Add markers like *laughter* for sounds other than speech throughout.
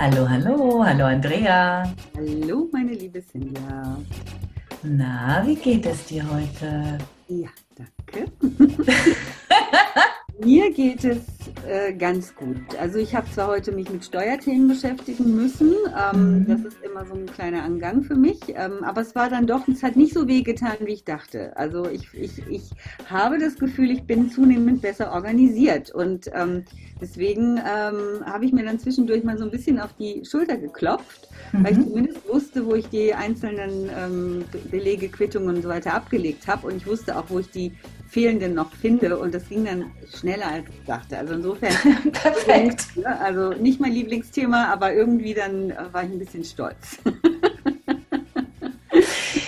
Hallo, hallo, hallo Andrea. Hallo, meine liebe Silvia. Na, wie geht es dir heute? Ja, danke. *laughs* Mir geht es äh, ganz gut. Also ich habe zwar heute mich mit Steuerthemen beschäftigen müssen, ähm, mhm. das ist immer so ein kleiner Angang für mich, ähm, aber es war dann doch, es hat nicht so weh getan, wie ich dachte. Also ich, ich, ich habe das Gefühl, ich bin zunehmend besser organisiert und ähm, deswegen ähm, habe ich mir dann zwischendurch mal so ein bisschen auf die Schulter geklopft, mhm. weil ich mhm. zumindest wusste, wo ich die einzelnen ähm, Belege, Quittungen und so weiter abgelegt habe und ich wusste auch, wo ich die fehlenden noch finde. Und das ging dann schneller als ich dachte. Also insofern, *laughs* perfekt. Also nicht mein Lieblingsthema, aber irgendwie dann war ich ein bisschen stolz. *laughs*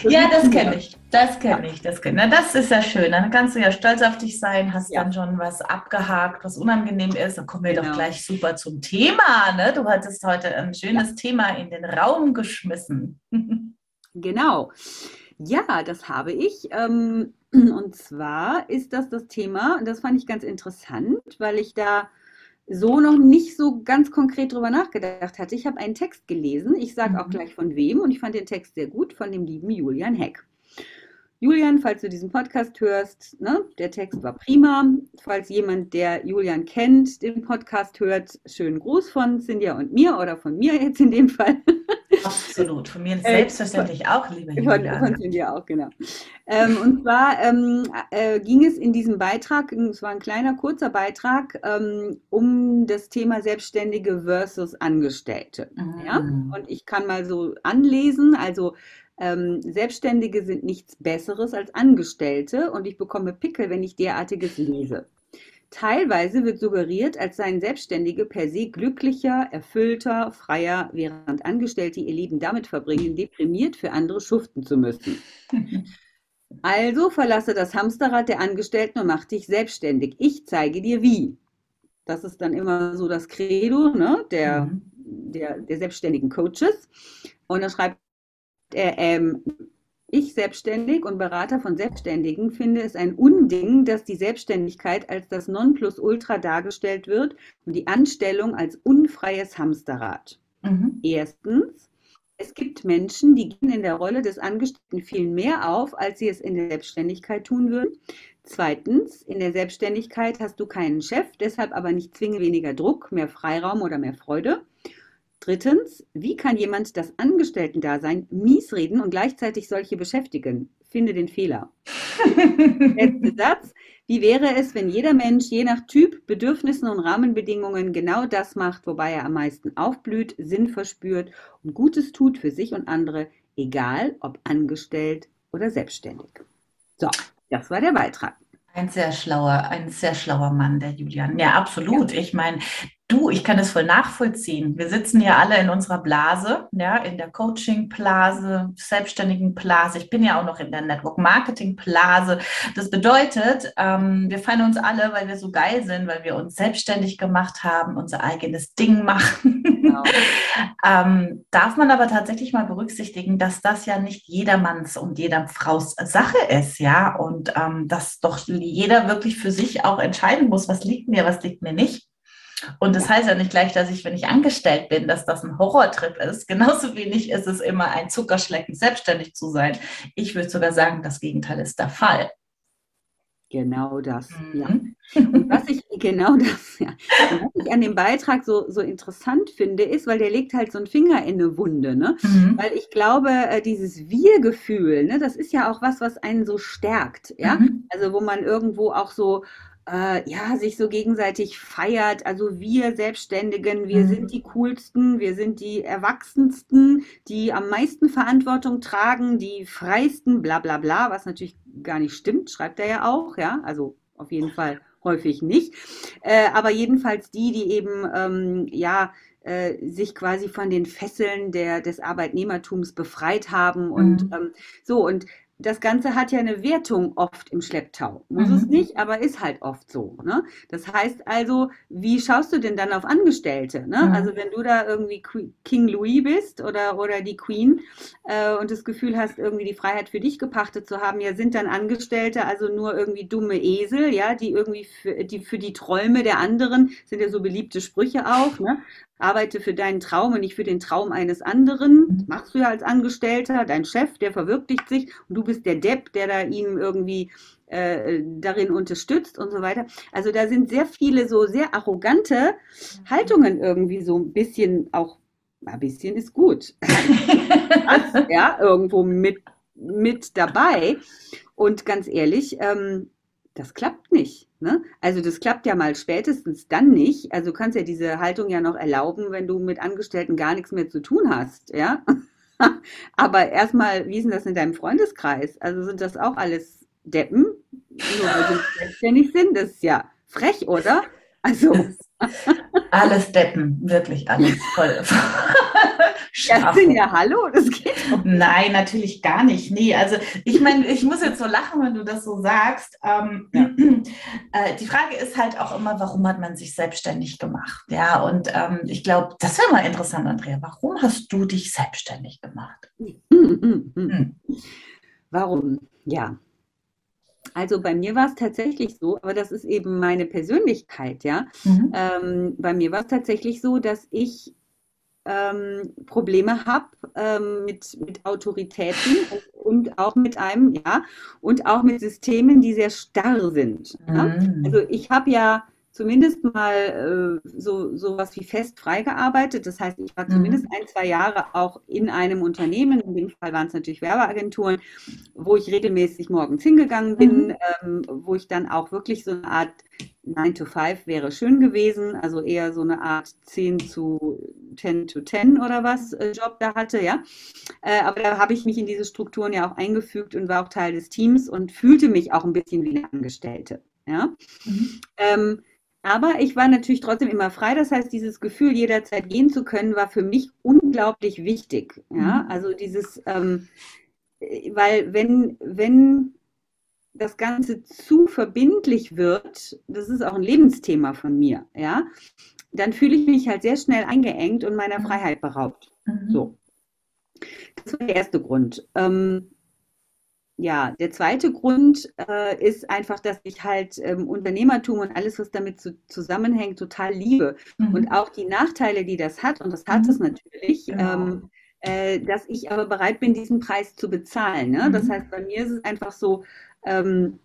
ja, das kenne ich. Das kenne ich. Das, kenn. das ist ja schön. Dann kannst du ja stolz auf dich sein, hast ja. dann schon was abgehakt, was unangenehm ist. Dann kommen wir genau. doch gleich super zum Thema. Ne? Du hattest heute ein schönes ja. Thema in den Raum geschmissen. *laughs* genau. Ja, das habe ich. Ähm, *clears throat* und zwar ist das das Thema, das fand ich ganz interessant, weil ich da so noch nicht so ganz konkret drüber nachgedacht hatte. Ich habe einen Text gelesen, ich sage auch mhm. gleich von wem, und ich fand den Text sehr gut, von dem lieben Julian Heck. Julian, falls du diesen Podcast hörst, ne, der Text war prima. Falls jemand, der Julian kennt, den Podcast hört, schönen Gruß von Cynthia und mir oder von mir jetzt in dem Fall. *laughs* Absolut, von mir äh, selbstverständlich äh, auch, liebe Julian. Von, von Cynthia auch, genau. Ähm, und zwar ähm, äh, ging es in diesem Beitrag, es war ein kleiner, kurzer Beitrag, ähm, um das Thema Selbstständige versus Angestellte. Mhm. Ja? Und ich kann mal so anlesen, also ähm, Selbstständige sind nichts Besseres als Angestellte und ich bekomme Pickel, wenn ich derartiges lese. Teilweise wird suggeriert, als seien Selbstständige per se glücklicher, erfüllter, freier, während Angestellte ihr Leben damit verbringen, deprimiert für andere schuften zu müssen. *laughs* Also verlasse das Hamsterrad der Angestellten und mach dich selbstständig. Ich zeige dir wie. Das ist dann immer so das Credo ne, der, mhm. der, der selbstständigen Coaches. Und dann schreibt er, ähm, ich selbstständig und Berater von Selbstständigen finde es ein Unding, dass die Selbstständigkeit als das Nonplusultra dargestellt wird und die Anstellung als unfreies Hamsterrad. Mhm. Erstens, es gibt Menschen, die gehen in der Rolle des Angestellten viel mehr auf, als sie es in der Selbstständigkeit tun würden. Zweitens, in der Selbstständigkeit hast du keinen Chef, deshalb aber nicht zwingend weniger Druck, mehr Freiraum oder mehr Freude. Drittens, wie kann jemand das Angestellten-Dasein mies reden und gleichzeitig solche beschäftigen? Finde den Fehler. *laughs* Letzter Satz. Wie wäre es, wenn jeder Mensch je nach Typ, Bedürfnissen und Rahmenbedingungen genau das macht, wobei er am meisten aufblüht, Sinn verspürt und Gutes tut für sich und andere, egal ob angestellt oder selbstständig? So, das war der Beitrag. Ein sehr schlauer, ein sehr schlauer Mann, der Julian. Ja, absolut. Ja. Ich meine, Du, ich kann es voll nachvollziehen. Wir sitzen ja alle in unserer Blase, ja, in der Coaching-Blase, Selbstständigen-Blase. Ich bin ja auch noch in der Network-Marketing-Blase. Das bedeutet, ähm, wir feiern uns alle, weil wir so geil sind, weil wir uns selbstständig gemacht haben, unser eigenes Ding machen. Genau. *laughs* ähm, darf man aber tatsächlich mal berücksichtigen, dass das ja nicht jedermanns und jeder Fraus Sache ist, ja, und ähm, dass doch jeder wirklich für sich auch entscheiden muss, was liegt mir, was liegt mir nicht. Und das heißt ja nicht gleich, dass ich, wenn ich angestellt bin, dass das ein Horrortrip ist. *laughs* Genauso wenig ist es immer ein Zuckerschlecken, selbstständig zu sein. Ich würde sogar sagen, das Gegenteil ist der Fall. Genau das, ja. Mhm. Und was *laughs* ich, genau das, ja. Und was ich an dem Beitrag so, so interessant finde, ist, weil der legt halt so einen Finger in eine Wunde, ne? Mhm. Weil ich glaube, äh, dieses Wir-Gefühl, ne, das ist ja auch was, was einen so stärkt, ja. Mhm. Also wo man irgendwo auch so, äh, ja, sich so gegenseitig feiert. Also wir Selbstständigen, wir mhm. sind die coolsten, wir sind die erwachsensten, die am meisten Verantwortung tragen, die freisten, bla bla bla, was natürlich gar nicht stimmt, schreibt er ja auch, ja, also auf jeden Fall häufig nicht. Äh, aber jedenfalls die, die eben, ähm, ja, äh, sich quasi von den Fesseln der, des Arbeitnehmertums befreit haben und mhm. ähm, so und das Ganze hat ja eine Wertung oft im Schlepptau. Muss mhm. es nicht, aber ist halt oft so. Ne? Das heißt also, wie schaust du denn dann auf Angestellte? Ne? Mhm. Also wenn du da irgendwie King Louis bist oder, oder die Queen äh, und das Gefühl hast, irgendwie die Freiheit für dich gepachtet zu haben, ja, sind dann Angestellte also nur irgendwie dumme Esel, ja, die irgendwie für die, für die Träume der anderen, sind ja so beliebte Sprüche auch, ne? Arbeite für deinen Traum und nicht für den Traum eines anderen. Das machst du ja als Angestellter. Dein Chef, der verwirklicht sich und du bist der Depp, der da ihm irgendwie äh, darin unterstützt und so weiter. Also da sind sehr viele so sehr arrogante Haltungen irgendwie so ein bisschen auch, ein bisschen ist gut. *laughs* ja, irgendwo mit, mit dabei. Und ganz ehrlich, ähm, das klappt nicht. Ne? Also das klappt ja mal spätestens dann nicht. Also du kannst ja diese Haltung ja noch erlauben, wenn du mit Angestellten gar nichts mehr zu tun hast, ja. *laughs* Aber erstmal, wie ist denn das in deinem Freundeskreis? Also sind das auch alles Deppen, nur weil sie *laughs* selbstständig sind? Das ist ja frech, oder? Also. Alles Deppen, wirklich alles voll. *laughs* Ja, sind ja hallo, das geht doch. Nein, natürlich gar nicht. Nee, also ich meine, ich muss jetzt so lachen, wenn du das so sagst. Ähm, ja. *clears throat* äh, die Frage ist halt auch immer, warum hat man sich selbstständig gemacht? Ja, und ähm, ich glaube, das wäre mal interessant, Andrea. Warum hast du dich selbstständig gemacht? Hm. Warum? Ja, also bei mir war es tatsächlich so, aber das ist eben meine Persönlichkeit, ja. Mhm. Ähm, bei mir war es tatsächlich so, dass ich ähm, Probleme habe ähm, mit, mit Autoritäten und, und, auch mit einem, ja, und auch mit Systemen, die sehr starr sind. Mhm. Ja? Also ich habe ja zumindest mal äh, so sowas wie fest freigearbeitet. Das heißt, ich war mhm. zumindest ein, zwei Jahre auch in einem Unternehmen, in dem Fall waren es natürlich Werbeagenturen, wo ich regelmäßig morgens hingegangen bin, mhm. ähm, wo ich dann auch wirklich so eine Art 9 to 5 wäre schön gewesen, also eher so eine Art 10 zu 10 to 10 oder was äh, Job da hatte, ja. Äh, aber da habe ich mich in diese Strukturen ja auch eingefügt und war auch Teil des Teams und fühlte mich auch ein bisschen wie eine Angestellte, ja. Mhm. Ähm, aber ich war natürlich trotzdem immer frei. Das heißt, dieses Gefühl, jederzeit gehen zu können, war für mich unglaublich wichtig. Ja, mhm. also dieses, ähm, weil wenn, wenn das Ganze zu verbindlich wird, das ist auch ein Lebensthema von mir, ja, dann fühle ich mich halt sehr schnell eingeengt und meiner mhm. Freiheit beraubt. Mhm. So. Das war der erste Grund. Ähm, ja, der zweite Grund äh, ist einfach, dass ich halt ähm, Unternehmertum und alles, was damit zu, zusammenhängt, total liebe. Mhm. Und auch die Nachteile, die das hat, und das hat mhm. es natürlich, genau. ähm, äh, dass ich aber bereit bin, diesen Preis zu bezahlen. Ne? Mhm. Das heißt, bei mir ist es einfach so, ähm,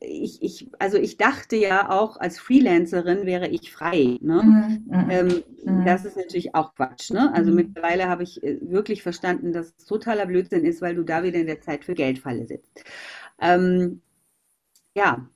ich, ich, also ich dachte ja auch, als Freelancerin wäre ich frei. Ne? Mhm. mhm. Ähm, mhm. Das ist natürlich auch Quatsch. Ne? Also mhm. mittlerweile habe ich äh, wirklich verstanden, dass es totaler Blödsinn ist, weil du da wieder in der Zeit für Geldfalle sitzt. Ähm, ja,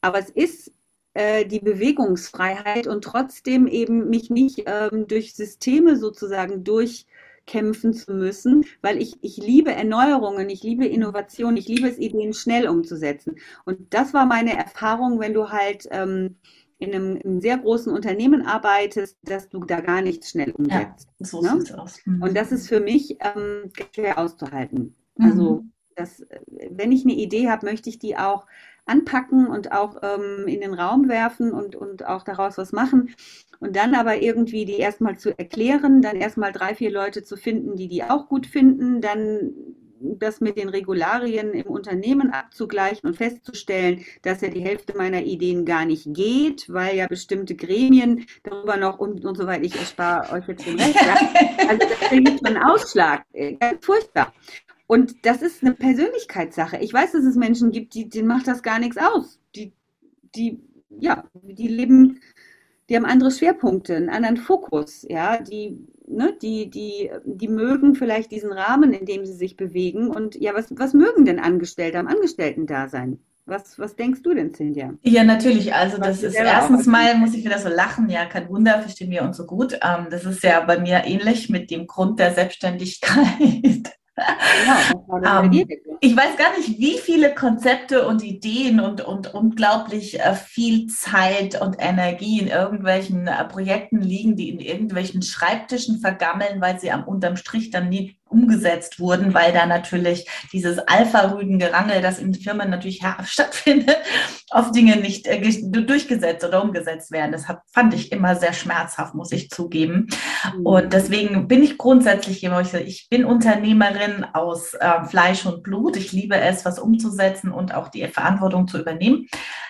aber es ist äh, die Bewegungsfreiheit und trotzdem eben mich nicht ähm, durch Systeme sozusagen durch kämpfen zu müssen, weil ich, ich liebe Erneuerungen, ich liebe Innovation, ich liebe es, Ideen schnell umzusetzen. Und das war meine Erfahrung, wenn du halt ähm, in einem, einem, sehr großen Unternehmen arbeitest, dass du da gar nichts schnell umsetzt. Ja, so ne? sieht's aus. Mhm. Und das ist für mich ähm, schwer auszuhalten. Mhm. Also das, wenn ich eine Idee habe, möchte ich die auch anpacken und auch ähm, in den Raum werfen und, und auch daraus was machen. Und dann aber irgendwie die erstmal zu erklären, dann erstmal drei, vier Leute zu finden, die die auch gut finden, dann das mit den Regularien im Unternehmen abzugleichen und festzustellen, dass ja die Hälfte meiner Ideen gar nicht geht, weil ja bestimmte Gremien darüber noch und, und so weiter, ich erspare euch jetzt den Rest. Ja. Also das gibt einen Ausschlag. Ganz furchtbar. Und das ist eine Persönlichkeitssache. Ich weiß, dass es Menschen gibt, die, denen macht das gar nichts aus. die, ja, die leben, die haben andere Schwerpunkte, einen anderen Fokus, ja, die, ne, die, die, die mögen vielleicht diesen Rahmen, in dem sie sich bewegen. Und ja, was, was mögen denn Angestellte am Angestellten-Dasein? Was, was denkst du denn, Cynthia? Ja, natürlich. Also was das ist erstens mal, muss ich wieder so lachen. Ja, kein Wunder, verstehen wir uns so gut. Ähm, das ist ja bei mir ähnlich mit dem Grund der Selbstständigkeit. Genau, um, ähm, ich weiß gar nicht, wie viele Konzepte und Ideen und, und unglaublich äh, viel Zeit und Energie in irgendwelchen äh, Projekten liegen, die in irgendwelchen Schreibtischen vergammeln, weil sie am unterm Strich dann nie umgesetzt wurden, weil da natürlich dieses Alpha-Rüden-Gerangel, das in Firmen natürlich *laughs* stattfindet, auf Dinge nicht äh, durchgesetzt oder umgesetzt werden. Das fand ich immer sehr schmerzhaft, muss ich zugeben. Mhm. Und deswegen bin ich grundsätzlich jemand, ich bin Unternehmerin aus äh, Fleisch und Blut. Ich liebe es, was umzusetzen und auch die Verantwortung zu übernehmen.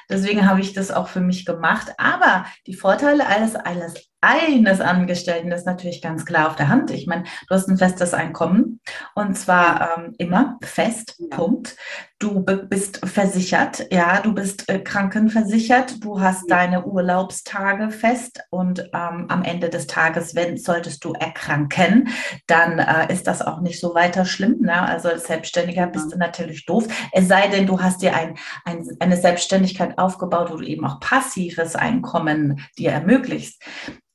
Deswegen habe ich das auch für mich gemacht. Aber die Vorteile eines, eines eines Angestellten ist natürlich ganz klar auf der Hand. Ich meine, du hast ein festes Einkommen und zwar ähm, immer fest, Punkt. Du bist versichert, ja, du bist äh, krankenversichert, du hast ja. deine Urlaubstage fest und ähm, am Ende des Tages, wenn solltest du erkranken, dann äh, ist das auch nicht so weiter schlimm. Ne? Also als Selbstständiger bist du natürlich doof. Es sei denn, du hast dir ein, ein, eine Selbstständigkeit aufgebaut, wo du eben auch passives Einkommen dir ermöglicht.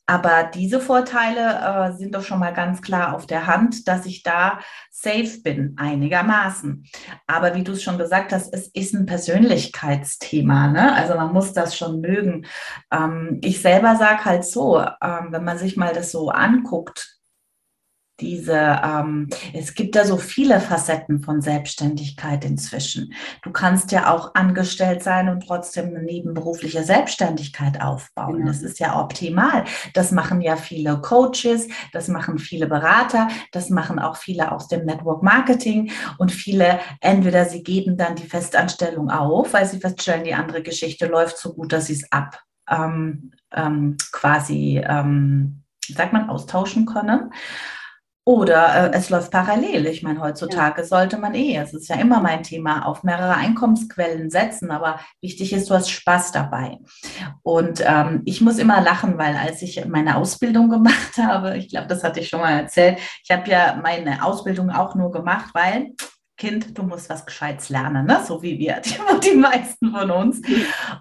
Aber diese Vorteile äh, sind doch schon mal ganz klar auf der Hand, dass ich da safe bin, einigermaßen. Aber wie du es schon gesagt hast, es ist ein Persönlichkeitsthema. Ne? Also man muss das schon mögen. Ähm, ich selber sage halt so, ähm, wenn man sich mal das so anguckt, diese, ähm, es gibt ja so viele Facetten von Selbstständigkeit inzwischen. Du kannst ja auch angestellt sein und trotzdem eine nebenberufliche Selbstständigkeit aufbauen. Genau. Das ist ja optimal. Das machen ja viele Coaches, das machen viele Berater, das machen auch viele aus dem Network Marketing und viele, entweder sie geben dann die Festanstellung auf, weil sie feststellen, die andere Geschichte läuft so gut, dass sie es ab ähm, ähm, quasi, ähm, sagt man, austauschen können. Oder äh, es läuft parallel. Ich meine, heutzutage ja. sollte man eh, es ist ja immer mein Thema, auf mehrere Einkommensquellen setzen, aber wichtig ist, du hast Spaß dabei. Und ähm, ich muss immer lachen, weil als ich meine Ausbildung *laughs* gemacht habe, ich glaube, das hatte ich schon mal erzählt, ich habe ja meine Ausbildung auch nur gemacht, weil Kind, du musst was Gescheites lernen, ne? so wie wir, *laughs* die, die meisten von uns.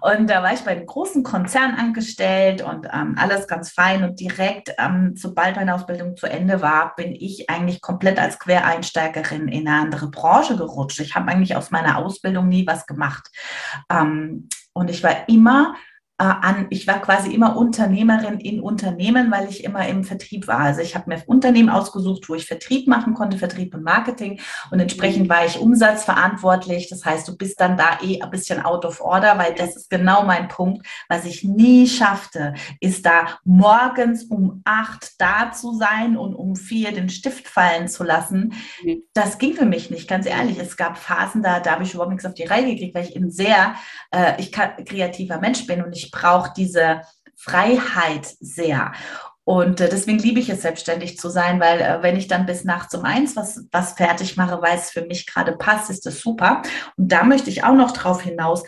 Und da war ich bei einem großen Konzern angestellt und ähm, alles ganz fein. Und direkt, ähm, sobald meine Ausbildung zu Ende war, bin ich eigentlich komplett als Quereinsteigerin in eine andere Branche gerutscht. Ich habe eigentlich aus meiner Ausbildung nie was gemacht. Ähm, und ich war immer an, ich war quasi immer Unternehmerin in Unternehmen, weil ich immer im Vertrieb war. Also ich habe mir Unternehmen ausgesucht, wo ich Vertrieb machen konnte, Vertrieb und Marketing. Und entsprechend war ich umsatzverantwortlich. Das heißt, du bist dann da eh ein bisschen out of order, weil das ist genau mein Punkt. Was ich nie schaffte, ist da morgens um acht da zu sein und um vier den Stift fallen zu lassen. Mhm. Das ging für mich nicht, ganz ehrlich. Es gab Phasen, da, da habe ich überhaupt nichts auf die Reihe gekriegt, weil ich ein sehr äh, ich kann, kreativer Mensch bin und ich ich brauche diese Freiheit sehr. Und äh, deswegen liebe ich es, selbstständig zu sein, weil äh, wenn ich dann bis nachts um eins was, was fertig mache, weil es für mich gerade passt, ist das super. Und da möchte ich auch noch drauf hinaus,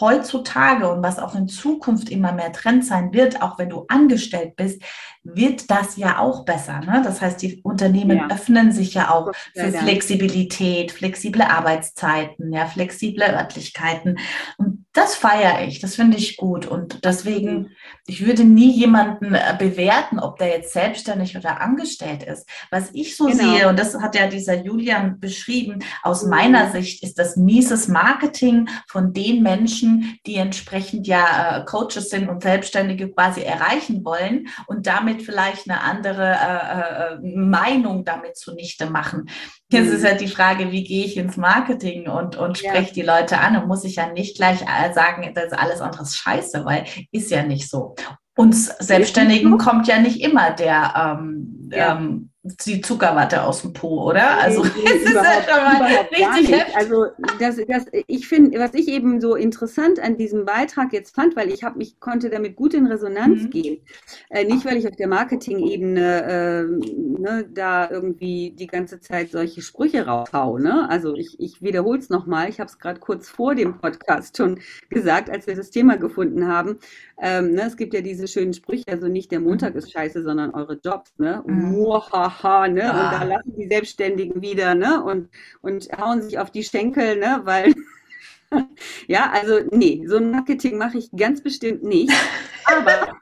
heutzutage und was auch in Zukunft immer mehr Trend sein wird, auch wenn du angestellt bist, wird das ja auch besser. Ne? Das heißt, die Unternehmen ja. öffnen sich ja auch für Flexibilität, flexible Arbeitszeiten, ja, flexible Örtlichkeiten. Und das feiere ich, das finde ich gut. Und deswegen, mhm. ich würde nie jemanden äh, bewerten, ob der jetzt selbstständig oder angestellt ist. Was ich so genau. sehe, und das hat ja dieser Julian beschrieben, aus mhm. meiner Sicht ist das mieses Marketing von den Menschen, die entsprechend ja äh, Coaches sind und Selbstständige quasi erreichen wollen und damit vielleicht eine andere äh, äh, Meinung damit zunichte machen. Jetzt ist ja die Frage, wie gehe ich ins Marketing und, und spreche ja. die Leute an und muss ich ja nicht gleich äh, sagen, das ist alles andere scheiße, weil ist ja nicht so. Uns Selbstständigen kommt ja nicht immer der, ähm, ja. ähm, die Zuckerwatte aus dem Po, oder? Also nee, *laughs* es ist ja schon mal richtig heftig. Also das, das, ich finde, was ich eben so interessant an diesem Beitrag jetzt fand, weil ich habe mich konnte damit gut in Resonanz mhm. gehen, äh, nicht weil ich auf der Marketing-Ebene äh, ne, da irgendwie die ganze Zeit solche Sprüche raushau. Ne? Also ich, ich wiederhole es nochmal. Ich habe es gerade kurz vor dem Podcast schon gesagt, als wir das Thema gefunden haben. Ähm, ne, es gibt ja diese schönen Sprüche, also nicht der Montag ist scheiße, sondern eure Jobs. Ne? Mhm. Muahaha, ne? Ah. Und da lachen die Selbstständigen wieder ne? und, und hauen sich auf die Schenkel, ne? weil *laughs* ja, also nee, so ein Marketing mache ich ganz bestimmt nicht. *laughs* Aber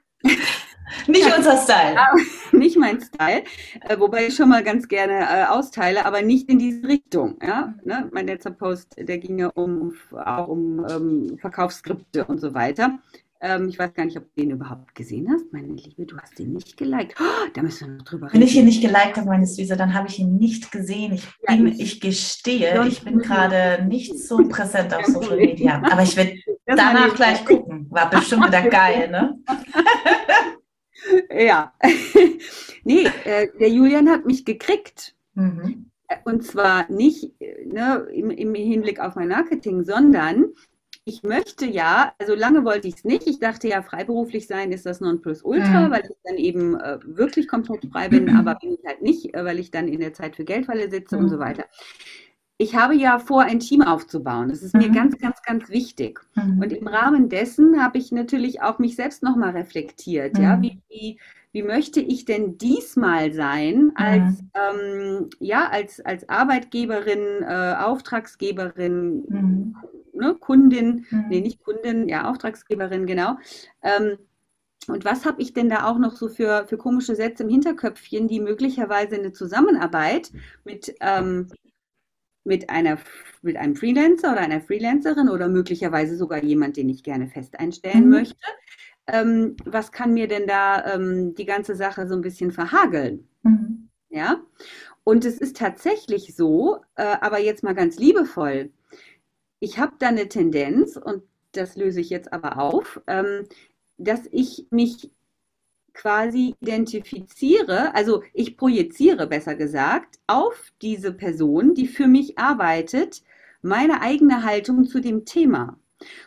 nicht unser Style. *laughs* nicht mein Style, äh, wobei ich schon mal ganz gerne äh, austeile, aber nicht in diese Richtung. Ja? Ne? Mein letzter Post, der ging ja um, auch um ähm, Verkaufsskripte und so weiter. Ähm, ich weiß gar nicht, ob du den überhaupt gesehen hast. Meine Liebe, du hast den nicht geliked. Oh, da müssen wir noch drüber reden. Wenn ich ihn nicht geliked habe, meine Süße, dann habe ich ihn nicht gesehen. Ich, bin, ja, ich gestehe, ich bin gerade nicht so *laughs* präsent auf Social Media. Aber ich werde *laughs* danach gleich gucken. War bestimmt wieder *laughs* geil, ne? ja. nee, äh, der Julian hat mich gekriegt. Mhm. Und zwar nicht ne, im, im Hinblick auf mein Marketing, sondern ich möchte ja, also lange wollte ich es nicht. Ich dachte ja, freiberuflich sein ist das Nonplusultra, mhm. weil ich dann eben äh, wirklich komplett frei bin, *clears throat* aber bin ich halt nicht, äh, weil ich dann in der Zeit für Geldfalle sitze mhm. und so mhm. weiter. Ich habe ja vor, ein Team aufzubauen. Das ist mhm. mir ganz, ganz, ganz wichtig. Mhm. Und im Rahmen dessen habe ich natürlich auch mich selbst nochmal reflektiert. Ja, mhm. wie, wie wie möchte ich denn diesmal sein als, mhm. ähm, ja, als, als Arbeitgeberin, äh, Auftragsgeberin, mhm ne, Kundin, mhm. nee, nicht Kundin, ja, Auftragsgeberin, genau. Ähm, und was habe ich denn da auch noch so für, für komische Sätze im Hinterköpfchen, die möglicherweise eine Zusammenarbeit mit, ähm, mit, einer, mit einem Freelancer oder einer Freelancerin oder möglicherweise sogar jemand, den ich gerne fest einstellen mhm. möchte, ähm, was kann mir denn da ähm, die ganze Sache so ein bisschen verhageln? Mhm. Ja, und es ist tatsächlich so, äh, aber jetzt mal ganz liebevoll, ich habe da eine Tendenz, und das löse ich jetzt aber auf, ähm, dass ich mich quasi identifiziere, also ich projiziere besser gesagt, auf diese Person, die für mich arbeitet, meine eigene Haltung zu dem Thema.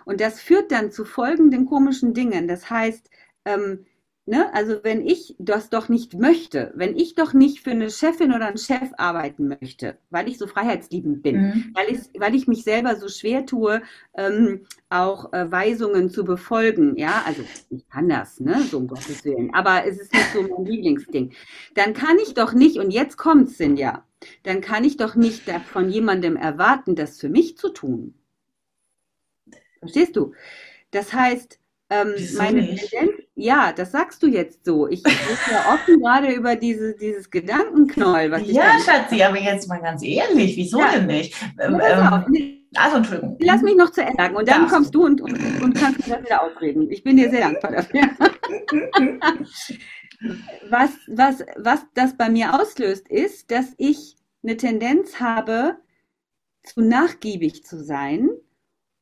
Und das führt dann zu folgenden komischen Dingen. Das heißt, ähm, Ne? Also wenn ich das doch nicht möchte, wenn ich doch nicht für eine Chefin oder einen Chef arbeiten möchte, weil ich so freiheitsliebend bin, mhm. weil, ich, weil ich mich selber so schwer tue, ähm, auch äh, Weisungen zu befolgen, ja, also ich kann das, ne, so um Gottes Willen, aber es ist nicht so mein Lieblingsding, dann kann ich doch nicht, und jetzt kommt es, ja, dann kann ich doch nicht von jemandem erwarten, das für mich zu tun. Verstehst du? Das heißt, ähm, meine Tendenz, ja, das sagst du jetzt so. Ich bin ja offen gerade über diese, dieses Gedankenknoll. Was ja, Schatzi, aber jetzt mal ganz ehrlich, wieso ja. denn nicht? Ähm, ja, ähm, also, Entschuldigung. Lass mich noch zu Ende sagen und dann ja. kommst du und, und, und kannst mir das wieder aufreden. Ich bin dir sehr dankbar dafür. *laughs* was, was, was das bei mir auslöst, ist, dass ich eine Tendenz habe, zu nachgiebig zu sein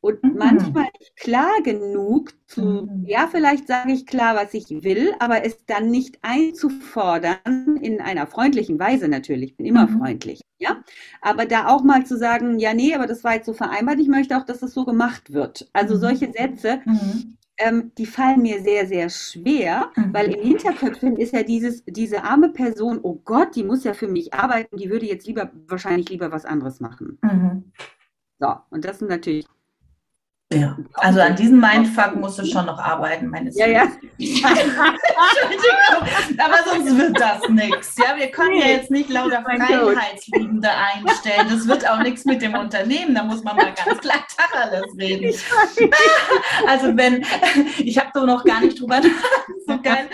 und mhm. manchmal nicht klar genug zu, mhm. ja, vielleicht sage ich klar, was ich will, aber es dann nicht einzufordern, in einer freundlichen Weise natürlich, ich bin immer mhm. freundlich, ja, aber da auch mal zu sagen, ja, nee, aber das war jetzt so vereinbart, ich möchte auch, dass es so gemacht wird. Also mhm. solche Sätze, mhm. ähm, die fallen mir sehr, sehr schwer, mhm. weil im Hinterköpfchen ist ja dieses, diese arme Person, oh Gott, die muss ja für mich arbeiten, die würde jetzt lieber, wahrscheinlich lieber was anderes machen. So, und das sind natürlich ja, also an diesem Mindfuck musst du schon noch arbeiten, meine Ja, ja. *laughs* Entschuldigung, aber sonst wird das nichts. Ja, wir können ja jetzt nicht lauter Freiheitsliebende einstellen. Das wird auch nichts mit dem Unternehmen. Da muss man mal ganz klar Tacheles reden. *laughs* Also wenn, *laughs* ich habe so noch gar nicht drüber so geil.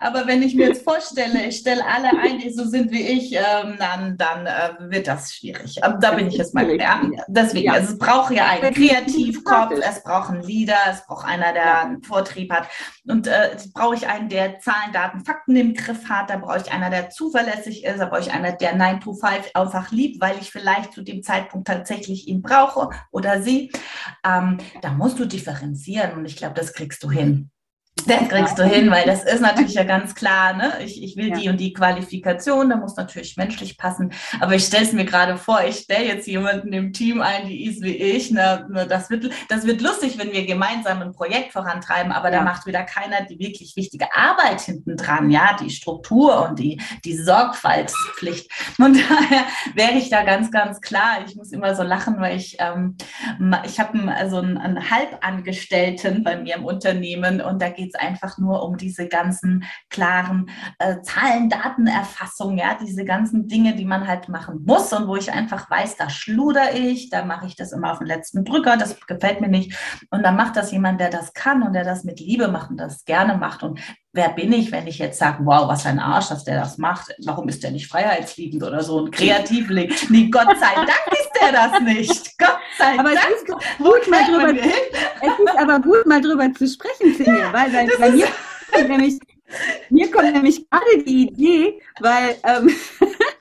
Aber wenn ich mir jetzt vorstelle, ich stelle alle ein, die so sind wie ich, ähm, dann, dann äh, wird das schwierig. Aber da bin ich jetzt mal. Ja, deswegen, also es braucht ja einen Kreativkopf Kopf, es braucht einen Leader, es braucht einer, der einen Vortrieb hat. Und äh, brauche ich einen, der Zahlen, Daten, Fakten im Griff hat, da brauche ich einer, der zuverlässig ist, da brauche ich einer, der 9 to 5 einfach liebt, weil ich vielleicht zu dem Zeitpunkt tatsächlich ihn brauche oder sie. Ähm, da musst du differenzieren und ich glaube, das kriegst du hin. Das kriegst du hin, weil das ist natürlich ja ganz klar, ne? Ich, ich will ja. die und die Qualifikation, da muss natürlich menschlich passen. Aber ich stelle es mir gerade vor, ich stelle jetzt jemanden im Team ein, die ist wie ich. Ne? Das, wird, das wird lustig, wenn wir gemeinsam ein Projekt vorantreiben, aber ja. da macht wieder keiner die wirklich wichtige Arbeit hinten dran, ja, die Struktur und die, die Sorgfaltspflicht. Und daher wäre ich da ganz, ganz klar. Ich muss immer so lachen, weil ich, ähm, ich habe also einen, einen Halbangestellten bei mir im Unternehmen und da geht es einfach nur um diese ganzen klaren äh, Zahlen, Datenerfassung, ja, diese ganzen Dinge, die man halt machen muss und wo ich einfach weiß, da schluder ich, da mache ich das immer auf den letzten Drücker, das gefällt mir nicht. Und dann macht das jemand, der das kann und der das mit Liebe macht und das gerne macht. Und wer bin ich, wenn ich jetzt sage, wow, was ein Arsch, dass der das macht? Warum ist der nicht freiheitsliebend oder so ein kreativ? Nee, Gott sei Dank ist der das nicht. Gott sei aber Dank. Es ist gut, mal drüber, es ist aber gut, mal drüber zu sprechen, Sinja, ja, weil, weil bei mir nämlich mir kommt nämlich gerade die Idee, weil, ähm, *laughs*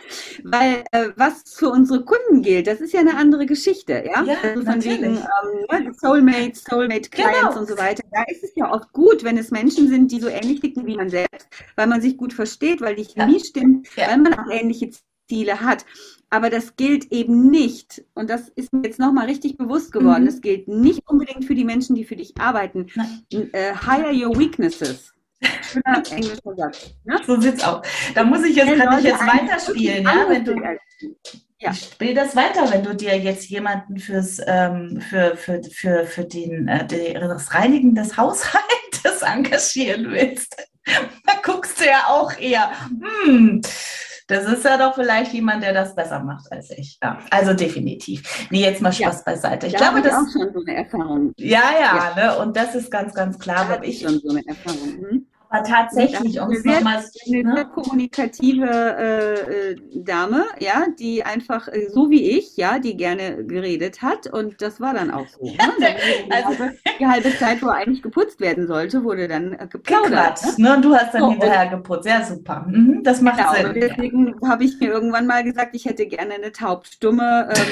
weil äh, was für unsere Kunden gilt, das ist ja eine andere Geschichte, ja. ja also von wegen ähm, ne, Soulmates, Soulmate Clients genau. und so weiter. Da ist es ja oft gut, wenn es Menschen sind, die so ähnlich ticken wie man selbst, weil man sich gut versteht, weil die Chemie ja. stimmt, ja. weil man auch ähnliche Ziele hat. Aber das gilt eben nicht, und das ist mir jetzt nochmal richtig bewusst geworden, mhm. das gilt nicht unbedingt für die Menschen, die für dich arbeiten. Äh, hire your weaknesses. Schöner englischer Satz. Ne? So sieht's aus. Da muss ich jetzt, kann ich jetzt weiterspielen, ja, wenn du. Ja. Spiel das weiter, wenn du dir jetzt jemanden fürs, ähm, für, für, für, für den, äh, die, das Reinigen des Haushaltes *laughs* engagieren willst. Da guckst du ja auch eher, hm, das ist ja doch vielleicht jemand, der das besser macht als ich. Ja, also definitiv. Nee, jetzt mal Spaß ja. beiseite. Ich da glaube, das auch schon so eine Erfahrung. Ja, ja, ja. Ne? und das ist ganz, ganz klar. Da ich schon so eine Erfahrung. Hm? Aber tatsächlich, um es nochmal eine ne? sehr kommunikative äh, äh, Dame, ja, die einfach äh, so wie ich, ja, die gerne geredet hat und das war dann auch so. Ne? *laughs* die, also, halbe, die, halbe, Zeit, wo eigentlich geputzt werden sollte, wurde dann äh, geplaudert. Ne? ne? Und du hast dann so, hinterher geputzt. Ja, super. Mhm, das macht genau, Sinn. Deswegen ja. habe ich mir irgendwann mal gesagt, ich hätte gerne eine taubstumme ähm,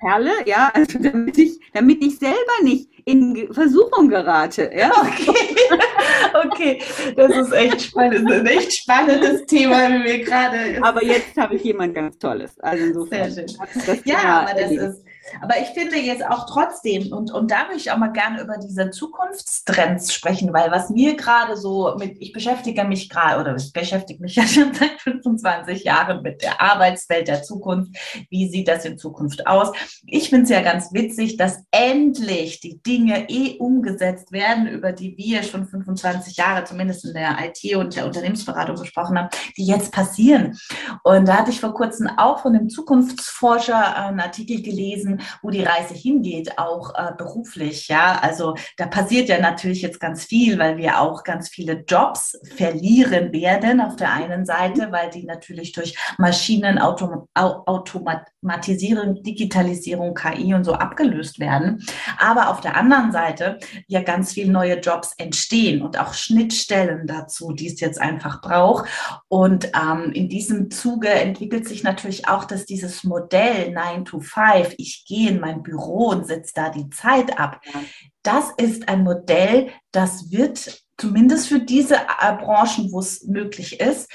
Perle, ja, also damit ich, damit ich selber nicht in Versuchung gerate. Ja? Okay. *laughs* okay, das ist echt spannend. Das ist ein echt spannendes Thema, wie wir gerade. Aber jetzt habe ich jemand ganz Tolles. Also insofern. Sehr schön. ja, aber das ist aber ich finde jetzt auch trotzdem, und, und da würde ich auch mal gerne über diese Zukunftstrends sprechen, weil was mir gerade so mit, ich beschäftige mich gerade, oder ich beschäftige mich *laughs* ja schon seit 25 Jahren mit der Arbeitswelt der Zukunft. Wie sieht das in Zukunft aus? Ich finde es ja ganz witzig, dass endlich die Dinge eh umgesetzt werden, über die wir schon 25 Jahre, zumindest in der IT und der Unternehmensberatung gesprochen haben, die jetzt passieren. Und da hatte ich vor kurzem auch von einem Zukunftsforscher einen Artikel gelesen, wo die Reise hingeht, auch äh, beruflich. Ja, also da passiert ja natürlich jetzt ganz viel, weil wir auch ganz viele Jobs verlieren werden auf der einen Seite, weil die natürlich durch Maschinen, Autom Automatisierung, Digitalisierung, KI und so abgelöst werden. Aber auf der anderen Seite ja ganz viele neue Jobs entstehen und auch Schnittstellen dazu, die es jetzt einfach braucht. Und ähm, in diesem Zuge entwickelt sich natürlich auch, dass dieses Modell 9 to 5, ich gehe in mein Büro und setze da die Zeit ab. Das ist ein Modell, das wird zumindest für diese äh, Branchen, wo es möglich ist,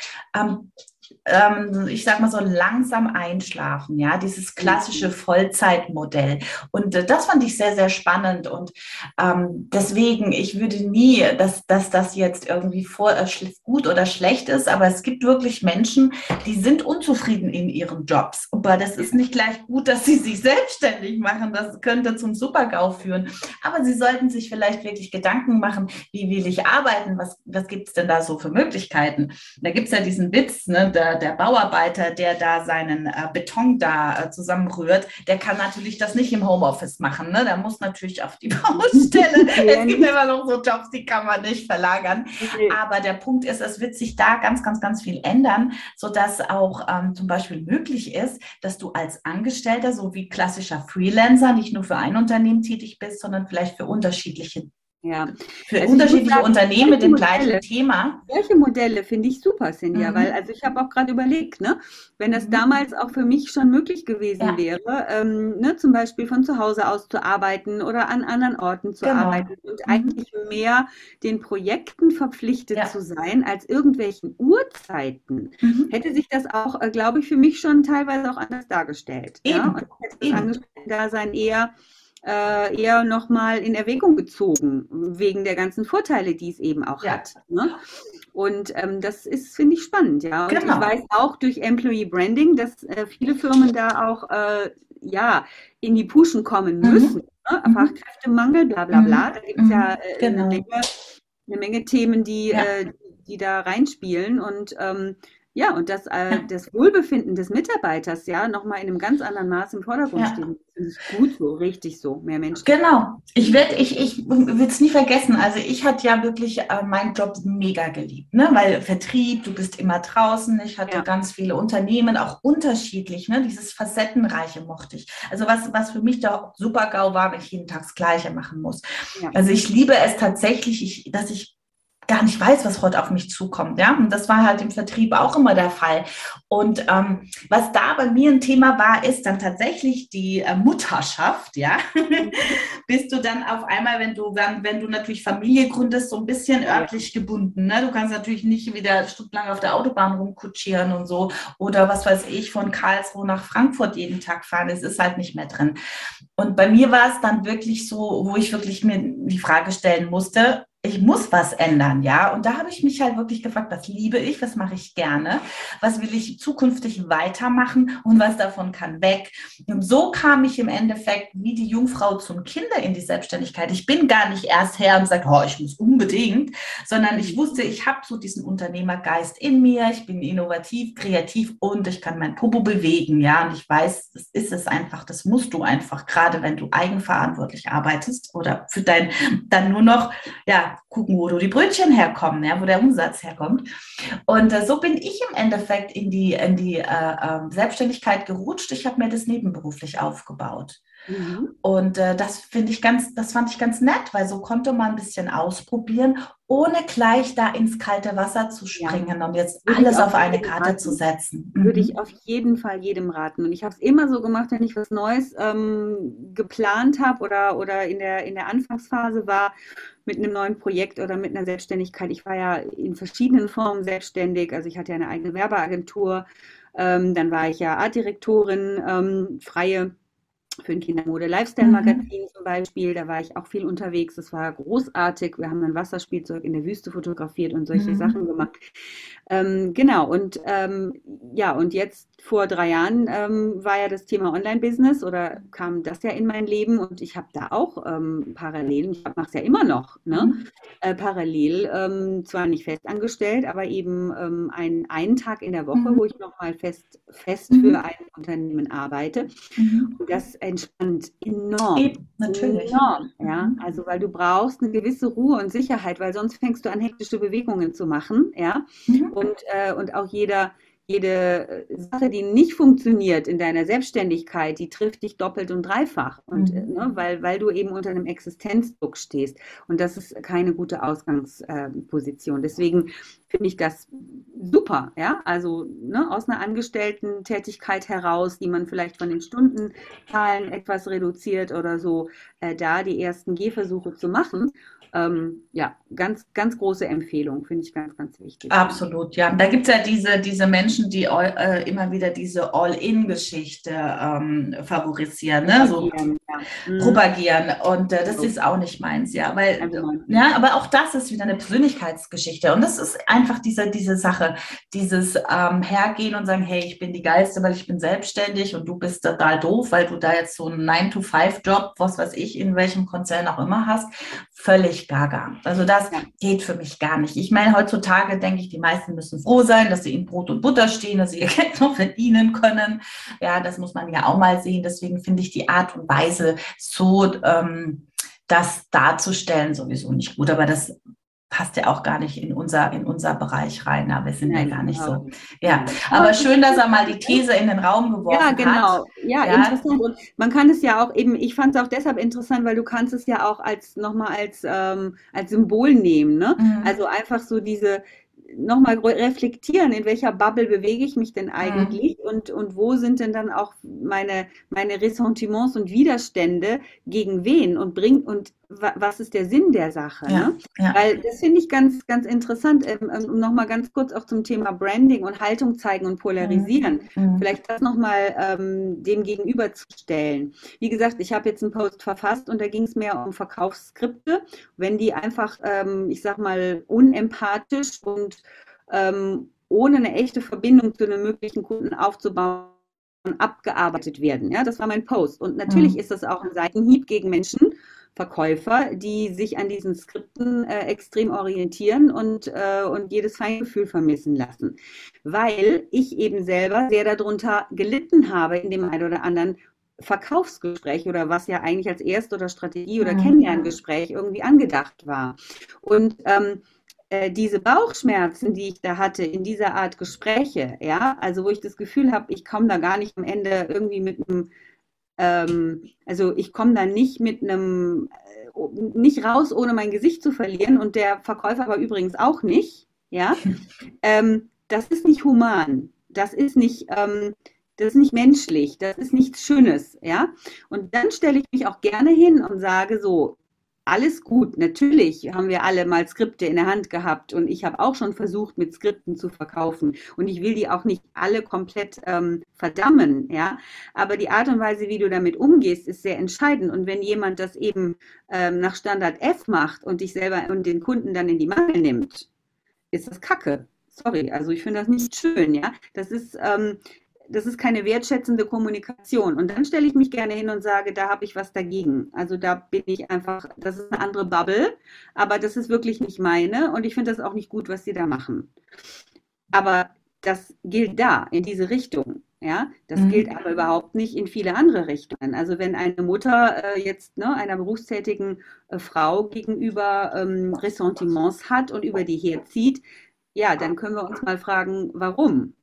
ähm, ich sag mal so langsam einschlafen, ja, dieses klassische mhm. Vollzeitmodell. Und äh, das fand ich sehr, sehr spannend. Und ähm, deswegen, ich würde nie, dass, dass das jetzt irgendwie vor, äh, gut oder schlecht ist, aber es gibt wirklich Menschen, die sind unzufrieden in ihren Jobs. Aber das ist nicht gleich gut, dass sie sich selbstständig machen. Das könnte zum Supergau führen. Aber sie sollten sich vielleicht wirklich Gedanken machen, wie will ich arbeiten? Was, was gibt es denn da so für Möglichkeiten? Da gibt es ja diesen Witz, ne, da der, Bauarbeiter, der da seinen äh, Beton da äh, zusammenrührt, der kann natürlich das nicht im Homeoffice machen. Ne? Der muss natürlich auf die *laughs* Baustelle. *laughs* es gibt immer noch so Jobs, die kann man nicht verlagern. Aber der Punkt ist, es wird sich da ganz, ganz, ganz viel ändern, sodass auch ähm, zum Beispiel möglich ist, dass du als Angestellter, so wie klassischer Freelancer, nicht nur für ein Unternehmen tätig bist, sondern vielleicht für unterschiedliche Ja. Für also unterschiedliche sagen, Unternehmen mit dem Modelle, gleichen Thema. Solche Modelle finde ich super, Cynthia, mhm. weil also ich habe auch gerade überlegt, ne, wenn das mhm. damals auch für mich schon möglich gewesen ja. wäre, ähm, ne, zum Beispiel von zu Hause aus zu arbeiten oder an anderen Orten zu genau. arbeiten und mhm. eigentlich mehr den Projekten verpflichtet ja. zu sein als irgendwelchen Uhrzeiten, mhm. hätte sich das auch, äh, glaube ich, für mich schon teilweise auch anders dargestellt. Eben. Ja? Und hätte das Angestellten-Dasein eher äh, eher nochmal in Erwägung gezogen, wegen der ganzen Vorteile, die es eben auch ja. hat. Ne? Und ähm, das ist, finde ich, spannend, ja. Und genau. ich weiß auch durch Employee Branding, dass äh, viele Firmen da auch äh, ja, in die Puschen kommen mhm. müssen. Mhm. Ne? Mhm. Fachkräftemangel, bla bla bla. Mhm. Da gibt es ja äh, genau. eine, Menge, eine, Menge, Themen, die, ja. Äh, die da reinspielen. Und ähm, ja, und das, äh, das Wohlbefinden des Mitarbeiters ja nochmal in einem ganz anderen Maß im Vordergrund ja. stehen. Das ist gut so, richtig so, mehr Menschen. Genau. Ich werde, ich, ich will es nie vergessen. Also ich hatte ja wirklich äh, meinen Job mega geliebt, ne? Weil Vertrieb, du bist immer draußen. Ich hatte ja. ganz viele Unternehmen, auch unterschiedlich, ne? Dieses Facettenreiche mochte ich. Also was, was für mich da super GAU war, wenn ich jeden Tag das Gleiche machen muss. Ja. Also ich liebe es tatsächlich, ich, dass ich gar nicht weiß, was heute auf mich zukommt. Ja, und das war halt im Vertrieb auch immer der Fall. Und ähm, was da bei mir ein Thema war, ist dann tatsächlich die äh, Mutterschaft. Ja, *laughs* bist du dann auf einmal, wenn du dann, wenn du natürlich Familie gründest, so ein bisschen örtlich gebunden. Ne? Du kannst natürlich nicht wieder stundenlang auf der Autobahn rumkutschieren und so oder was weiß ich von Karlsruhe nach Frankfurt jeden Tag fahren. Es ist halt nicht mehr drin. Und bei mir war es dann wirklich so, wo ich wirklich mir die Frage stellen musste, ich muss was ändern, ja. Und da habe ich mich halt wirklich gefragt, was liebe ich, was mache ich gerne, was will ich zukünftig weitermachen und was davon kann weg. Und so kam ich im Endeffekt wie die Jungfrau zum Kinder in die Selbstständigkeit. Ich bin gar nicht erst her und sage, oh, ich muss unbedingt, sondern ich wusste, ich habe so diesen Unternehmergeist in mir, ich bin innovativ, kreativ und ich kann mein Popo bewegen, ja. Und ich weiß, das ist es einfach, das musst du einfach, gerade wenn du eigenverantwortlich arbeitest oder für dein, dann nur noch, ja, gucken, wo die Brötchen herkommen, ja, wo der Umsatz herkommt. Und äh, so bin ich im Endeffekt in die, in die äh, äh, Selbstständigkeit gerutscht. Ich habe mir das nebenberuflich aufgebaut. Mhm. Und äh, das finde ich ganz, das fand ich ganz nett, weil so konnte man ein bisschen ausprobieren, ohne gleich da ins kalte Wasser zu springen ja. und jetzt Würde alles auf eine Karte raten. zu setzen. Würde ich mhm. auf jeden Fall jedem raten. Und ich habe es immer so gemacht, wenn ich was Neues ähm, geplant habe oder, oder in, der, in der Anfangsphase war mit einem neuen Projekt oder mit einer Selbstständigkeit. Ich war ja in verschiedenen Formen selbstständig. Also ich hatte ja eine eigene Werbeagentur. Ähm, dann war ich ja Artdirektorin, ähm, freie für ein Kindermode-Lifestyle-Magazin mhm. zum Beispiel. Da war ich auch viel unterwegs. Das war großartig. Wir haben ein Wasserspielzeug in der Wüste fotografiert und solche mhm. Sachen gemacht. Ähm, genau, und ähm, ja, und jetzt vor drei Jahren ähm, war ja das Thema Online-Business oder kam das ja in mein Leben und ich habe da auch ähm, parallel, ich mache es ja immer noch, ne? Mhm. Äh, parallel, ähm, zwar nicht fest angestellt, aber eben ähm, ein, einen Tag in der Woche, mhm. wo ich nochmal fest, fest mhm. für ein Unternehmen arbeite. Mhm. Und das entspannt enorm. Eben, natürlich. Enorm, ja. Mhm. Also weil du brauchst eine gewisse Ruhe und Sicherheit, weil sonst fängst du an, hektische Bewegungen zu machen, ja. Mhm. Und, äh, und auch jeder jede Sache, die nicht funktioniert in deiner Selbstständigkeit, die trifft dich doppelt und dreifach. Und, mhm. ne, weil, weil du eben unter einem Existenzdruck stehst. Und das ist keine gute Ausgangsposition. Deswegen finde ich das super, ja. Also ne, aus einer Angestellten-Tätigkeit heraus, die man vielleicht von den Stundenzahlen etwas reduziert oder so, äh, da die ersten Gehversuche zu machen ähm, ja, ganz, ganz große Empfehlung, finde ich ganz, ganz wichtig. Absolut, ja. Da gibt es ja diese, diese Menschen, die äh, immer wieder diese All-In-Geschichte ähm, favorisieren, ne? so ja. mhm. propagieren. Und äh, das so. ist auch nicht meins, ja. Weil, ja, aber auch das ist wieder eine Persönlichkeitsgeschichte. Und das ist einfach diese, diese Sache, dieses ähm, Hergehen und sagen, hey, ich bin die Geilste, weil ich bin selbstständig und du bist total doof, weil du da jetzt so einen 9-to-5-Job, was weiß ich, in welchem Konzern auch immer hast, völlig gaga. Also das ja. geht für mich gar nicht. Ich meine, heutzutage denke ich, die meisten müssen froh sein, dass sie in Brot und Butter stehen, dass sie ihr *laughs* Geld noch verdienen können. Ja, das muss man ja auch mal sehen. Deswegen finde ich die Art und Weise so, ähm, das darzustellen sowieso nicht gut. Aber das passt ja auch gar nicht in unser, in unser Bereich rein. Aber wir sind Nein, ja gar nicht so. Ja, aber schön, dass er mal die These in den Raum geworfen hat. Ja, genau. Hat. Ja, ja, interessant. Und man kann es ja auch eben, ich fand es auch deshalb interessant, weil du kannst es ja auch als nochmal als, ähm, als Symbol nehmen. Ne? Mhm. Also einfach so diese, nochmal reflektieren, in welcher Bubble bewege ich mich denn mhm. eigentlich mhm. und, und wo sind denn dann auch meine, meine Ressentiments und Widerstände gegen wen und bringt und was ist der Sinn der Sache? Ja, ne? ja. Weil das finde ich ganz, ganz interessant, ähm, ähm, um nochmal ganz kurz auch zum Thema Branding und Haltung zeigen und polarisieren. Mhm. mhm. Vielleicht das nochmal ähm, dem gegenüberzustellen. Wie gesagt, ich habe jetzt einen Post verfasst und da ging es mehr um Verkaufsskripte. Wenn die einfach, ähm, ich sag mal, unempathisch und ähm, ohne eine echte Verbindung zu einem möglichen Kunden aufzubauen, abgearbeitet werden. Ja, das war mein Post. Und natürlich mhm. ist das auch ein Seitenhieb gegen Menschen, Verkäufer, die sich an diesen Skripten äh, extrem orientieren und, äh, und jedes Feingefühl vermissen lassen. Weil ich eben selber sehr darunter gelitten habe in dem einen oder anderen Verkaufsgespräch oder was ja eigentlich als Erst- oder Strategie- oder mhm. Kennenlerngespräch irgendwie angedacht war. Und ähm, äh, diese Bauchschmerzen, die ich da hatte in dieser Art Gespräche, ja, also wo ich das Gefühl habe, ich komme da gar nicht am Ende irgendwie mit einem ähm, also ich komme da nicht mit einem, äh, nicht raus, ohne mein Gesicht zu verlieren. Und der Verkäufer aber übrigens auch nicht, ja, *laughs* ähm, das ist nicht human, das ist nicht, ähm, das ist nicht menschlich, das ist nichts Schönes, ja. Und dann stelle ich mich auch gerne hin und sage so, alles gut. Natürlich haben wir alle mal Skripte in der Hand gehabt und ich habe auch schon versucht, mit Skripten zu verkaufen. Und ich will die auch nicht alle komplett ähm, verdammen, ja. Aber die Art und Weise, wie du damit umgehst, ist sehr entscheidend. Und wenn jemand das eben ähm, nach Standard F macht und dich selber und den Kunden dann in die Mangel nimmt, ist das Kacke. Sorry, also ich finde das nicht schön, ja. Das ist, ähm, das ist keine wertschätzende Kommunikation. Und dann stelle ich mich gerne hin und sage, da habe ich was dagegen. Also da bin ich einfach, das ist eine andere Bubble, aber das ist wirklich nicht meine und ich finde das auch nicht gut, was sie da machen. Aber das gilt da, in diese Richtung. Ja, das mhm. gilt aber überhaupt nicht in viele andere Richtungen. Also wenn eine Mutter äh, jetzt ne, einer berufstätigen äh, Frau gegenüber ähm, Ressentiments hat und über die herzieht, ja, dann können wir uns mal fragen, warum?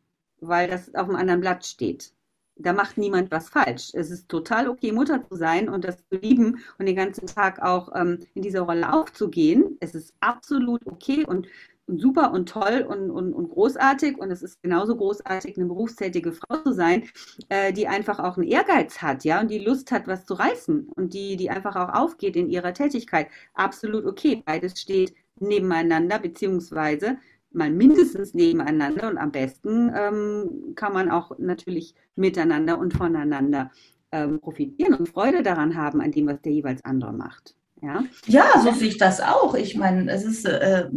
Weil das auf einem anderen Blatt steht. Da macht niemand was falsch. Es ist total okay, Mutter zu sein und das zu lieben und den ganzen Tag auch ähm, in dieser Rolle aufzugehen. Es ist absolut okay und, super und toll und, und, und, großartig. Und es ist genauso großartig, eine berufstätige Frau zu sein, äh, die einfach auch einen Ehrgeiz hat, ja, und die Lust hat, was zu reißen und die, die einfach auch aufgeht in ihrer Tätigkeit. Absolut okay. Beides steht nebeneinander, beziehungsweise mal mindestens nebeneinander und am besten ähm, kann man auch natürlich miteinander und voneinander ähm, profitieren und Freude daran haben, an dem, was der jeweils andere macht. Ja, ja so sehe ich das auch. Ich meine, es ist, äh,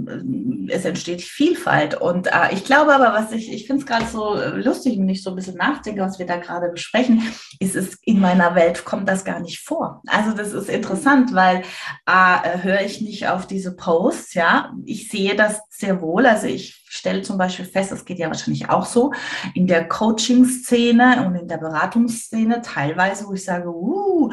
es entsteht Vielfalt. Und äh, ich glaube aber, was ich, ich finde es gerade so lustig, wenn ich so ein bisschen nachdenke, was wir da gerade besprechen, ist es, in meiner Welt kommt das gar nicht vor. Also das ist interessant, weil äh, höre ich nicht auf diese Posts, ja. Ich sehe das sehr wohl. Also ich stelle zum Beispiel fest, das geht ja wahrscheinlich auch so, in der Coaching-Szene und in der Beratungsszene teilweise, wo ich sage, uh,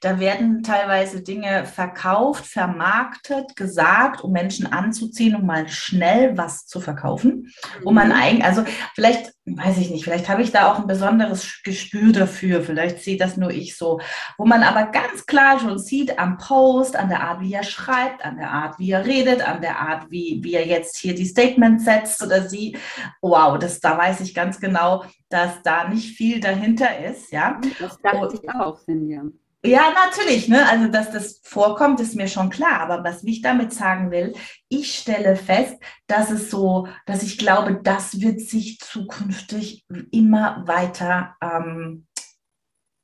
da werden teilweise Dinge verkauft, vermarktet, gesagt, um Menschen anzuziehen, um mal schnell was zu verkaufen. Wo man mhm. eigentlich, also vielleicht weiß ich nicht, vielleicht habe ich da auch ein besonderes Gespür dafür, vielleicht sehe das nur ich so, wo man aber ganz klar schon sieht am Post, an der Art, wie er schreibt, an der Art, wie er redet, an der Art, wie, wie er jetzt hier die Statements setzt oder sie, wow, das, da weiß ich ganz genau, dass da nicht viel dahinter ist, ja. Das dachte ich auch, Sinja. Ja, natürlich. Ne? Also, dass das vorkommt, ist mir schon klar. Aber was ich damit sagen will, ich stelle fest, dass es so, dass ich glaube, das wird sich zukünftig immer weiter ähm,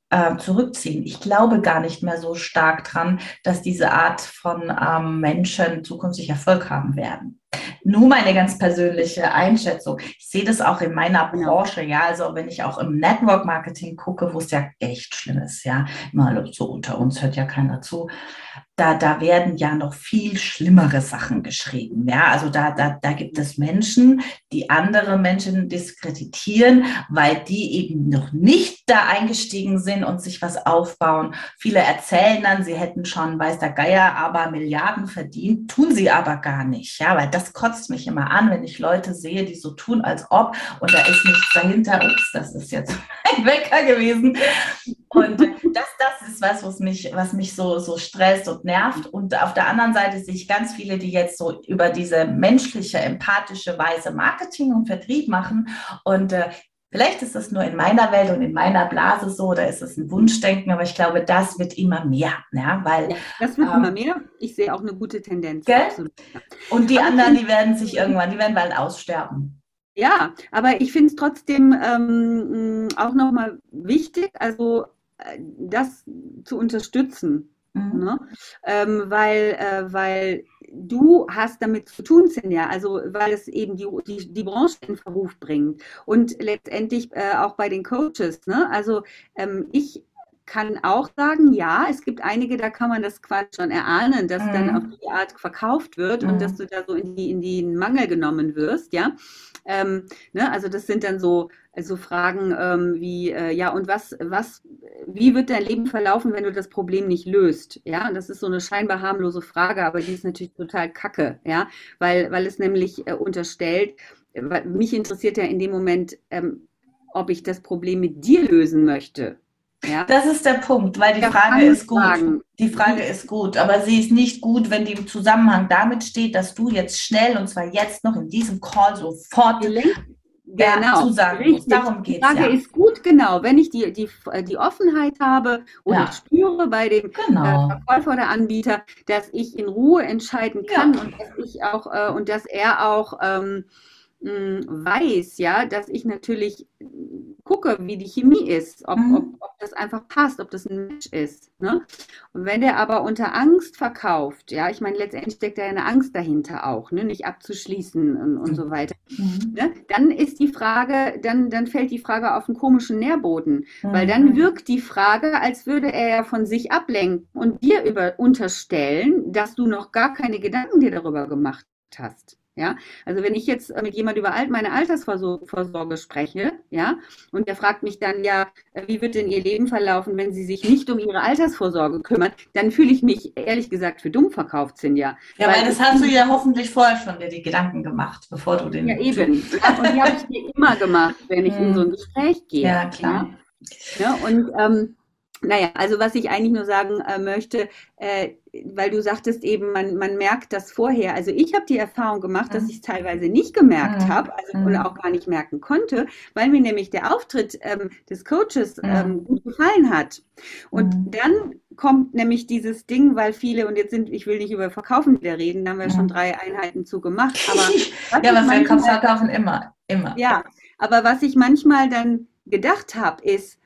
äh, zurückziehen. Ich glaube gar nicht mehr so stark dran, dass diese Art von ähm, Menschen zukünftig Erfolg haben werden. Nur meine ganz persönliche Einschätzung. Ich sehe das auch in meiner. Branche, ja. Also wenn ich auch im Network Marketing gucke, wo es ja echt schlimm ist, ja. Mal so unter uns hört ja keiner zu da, da werden ja noch viel schlimmere Sachen geschrieben. Ja, also da, da, da gibt es Menschen, die andere Menschen diskreditieren, weil die eben noch nicht da eingestiegen sind und sich was aufbauen. Viele erzählen dann, sie hätten schon, weiß der Geier, aber Milliarden verdient, tun sie aber gar nicht. Ja, weil das kotzt mich immer an, wenn ich Leute sehe, die so tun, als ob und da ist nichts dahinter. Ups, das ist jetzt *laughs* ein Wecker gewesen. Und das, das ist was, was mich, was mich so, so stresst und nervt. Und auf der anderen Seite sehe ich ganz viele, die jetzt so über diese menschliche, empathische Weise Marketing und Vertrieb machen. Und äh, vielleicht ist das nur in meiner Welt und in meiner Blase so, da ist es ein Wunschdenken, aber ich glaube, das wird immer mehr. Ja, weil, ja, das wird ähm, immer mehr. Ich sehe auch eine gute Tendenz. Und die aber anderen, die werden sich irgendwann, die werden bald aussterben. Ja, aber ich finde es trotzdem ähm, auch nochmal wichtig, also äh, das zu unterstützen. Mhm. Ne? Ähm, weil, äh, weil du hast damit zu tun, Sinja, also weil es eben die, die, die Branche in Verruf bringt und letztendlich äh, auch bei den Coaches. Ne? Also ähm, ich kann auch sagen, ja, es gibt einige, da kann man das quasi schon erahnen, dass mhm. dann auf die Art verkauft wird mhm. und dass du da so in, die, in den Mangel genommen wirst, ja. Ähm, ne, also das sind dann so, so Fragen ähm, wie, äh, ja, und was, was, wie wird dein Leben verlaufen, wenn du das Problem nicht löst? Ja, und das ist so eine scheinbar harmlose Frage, aber die ist natürlich total kacke, ja, weil, weil es nämlich äh, unterstellt, äh, mich interessiert ja in dem Moment, ähm, ob ich das Problem mit dir lösen möchte. Ja? Das ist der Punkt, weil die ja, Frage ist gut. Fragen. Die Frage ist gut, aber sie ist nicht gut, wenn die im Zusammenhang damit steht, dass du jetzt schnell und zwar jetzt noch in diesem Call sofort genau, zusagen richtig. Darum geht es. Die Frage ja. ist gut, genau. Wenn ich die, die, die Offenheit habe oder ja. spüre bei dem genau. äh, Verkäufer oder Anbieter, dass ich in Ruhe entscheiden kann und dass ich auch äh, und dass er auch ähm, weiß, ja, dass ich natürlich gucke, wie die Chemie ist, ob, mhm. ob, ob das einfach passt, ob das ein Match ist. Ne? Und wenn der aber unter Angst verkauft, ja, ich meine, letztendlich steckt da ja eine Angst dahinter auch, ne, nicht abzuschließen und, und so weiter, mhm. ne? dann ist die Frage, dann, dann fällt die Frage auf einen komischen Nährboden, mhm. weil dann mhm. wirkt die Frage, als würde er ja von sich ablenken und dir über, unterstellen, dass du noch gar keine Gedanken dir darüber gemacht hast. Ja, also wenn ich jetzt mit jemand über meine Altersvorsorge spreche, ja, und der fragt mich dann, ja, wie wird denn Ihr Leben verlaufen, wenn Sie sich nicht um Ihre Altersvorsorge kümmern, dann fühle ich mich ehrlich gesagt für dumm verkauft, Sinja. Ja, weil, weil das hast du ja hoffentlich vorher schon dir die Gedanken gemacht, bevor du den. Ja, eben. Ja, *laughs* und die habe ich mir immer gemacht, wenn ich in so ein hm. Gespräch gehe. Ja, klar. Ja, und ähm, naja, also was ich eigentlich nur sagen äh, möchte, äh, weil du sagtest eben, man, man merkt das vorher. Also ich habe die Erfahrung gemacht, dass mhm. ich es teilweise nicht gemerkt mhm. habe also, mhm. oder auch gar nicht merken konnte, weil mir nämlich der Auftritt ähm, des Coaches ähm, gut gefallen hat. Und mhm. dann kommt nämlich dieses Ding, weil viele, und jetzt sind, ich will nicht über Verkaufen wieder reden, da haben wir schon drei Einheiten zu gemacht. Aber *laughs* ja, aber wir verkaufen immer, immer. Ja, aber was ich manchmal dann gedacht habe, ist,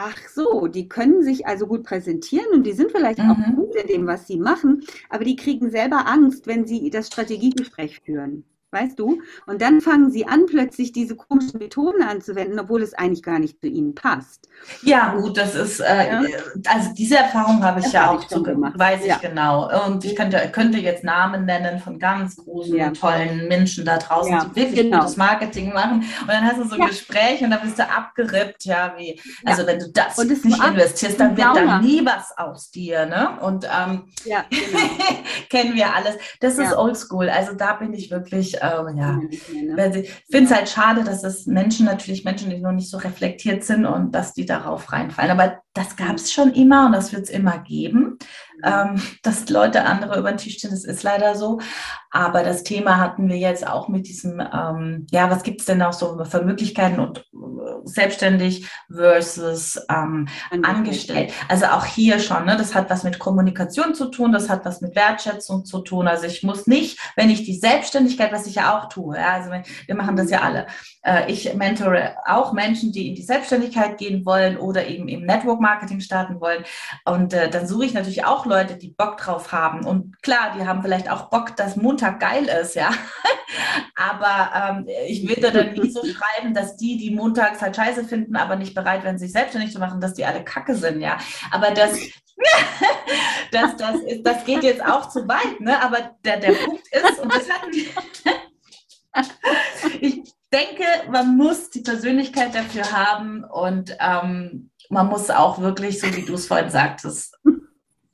Ach so, die können sich also gut präsentieren und die sind vielleicht mhm. auch gut in dem, was sie machen, aber die kriegen selber Angst, wenn sie das Strategiegespräch führen weißt du? Und dann fangen sie an, plötzlich diese komischen Methoden anzuwenden, obwohl es eigentlich gar nicht zu ihnen passt. Ja, gut, das ist, äh, ja. also diese Erfahrung habe ich das ja hab auch ich zu, gemacht. Weiß ich ja. genau. Und ich könnte, könnte jetzt Namen nennen von ganz großen, ja. tollen Menschen da draußen, die wirklich genau. gutes Marketing machen. Und dann hast du so ein Gespräch und dann bist du abgerippt, ja, wie, also wenn du das nicht investierst, dann wird da nie was aus dir, ne? Und ähm, ja, genau. *laughs* kennen wir alles. Das ist oldschool. Also da bin ich wirklich ähm, ja, ne? ich finde es halt schade, dass es Menschen natürlich Menschen, die noch nicht so reflektiert sind und dass die darauf reinfallen. Aber das gab es schon immer und das wird es immer geben, ähm, dass Leute andere über den Tisch stehen. Das ist leider so. Aber das Thema hatten wir jetzt auch mit diesem, ähm, ja, was gibt es denn auch so für Möglichkeiten und selbstständig versus ähm, angestellt. Also auch hier schon, ne, das hat was mit Kommunikation zu tun, das hat was mit Wertschätzung zu tun. Also ich muss nicht, wenn ich die Selbstständigkeit, was ich ja auch tue, ja, also wir machen das ja alle. Äh, ich mentore auch Menschen, die in die Selbstständigkeit gehen wollen oder eben im Network Marketing starten wollen. Und äh, dann suche ich natürlich auch Leute, die Bock drauf haben. Und klar, die haben vielleicht auch Bock, dass Montag geil ist, ja. *laughs* aber ähm, ich würde dann nie so *laughs* schreiben, dass die, die montags halt scheiße finden, aber nicht bereit werden, sich selbstständig zu machen, dass die alle Kacke sind, ja. Aber das, *laughs* das, das, ist, das geht jetzt auch zu weit, ne? Aber der, der Punkt ist, und das hatten wir. ich denke, man muss die Persönlichkeit dafür haben und ähm, man muss auch wirklich, so wie du es vorhin sagtest,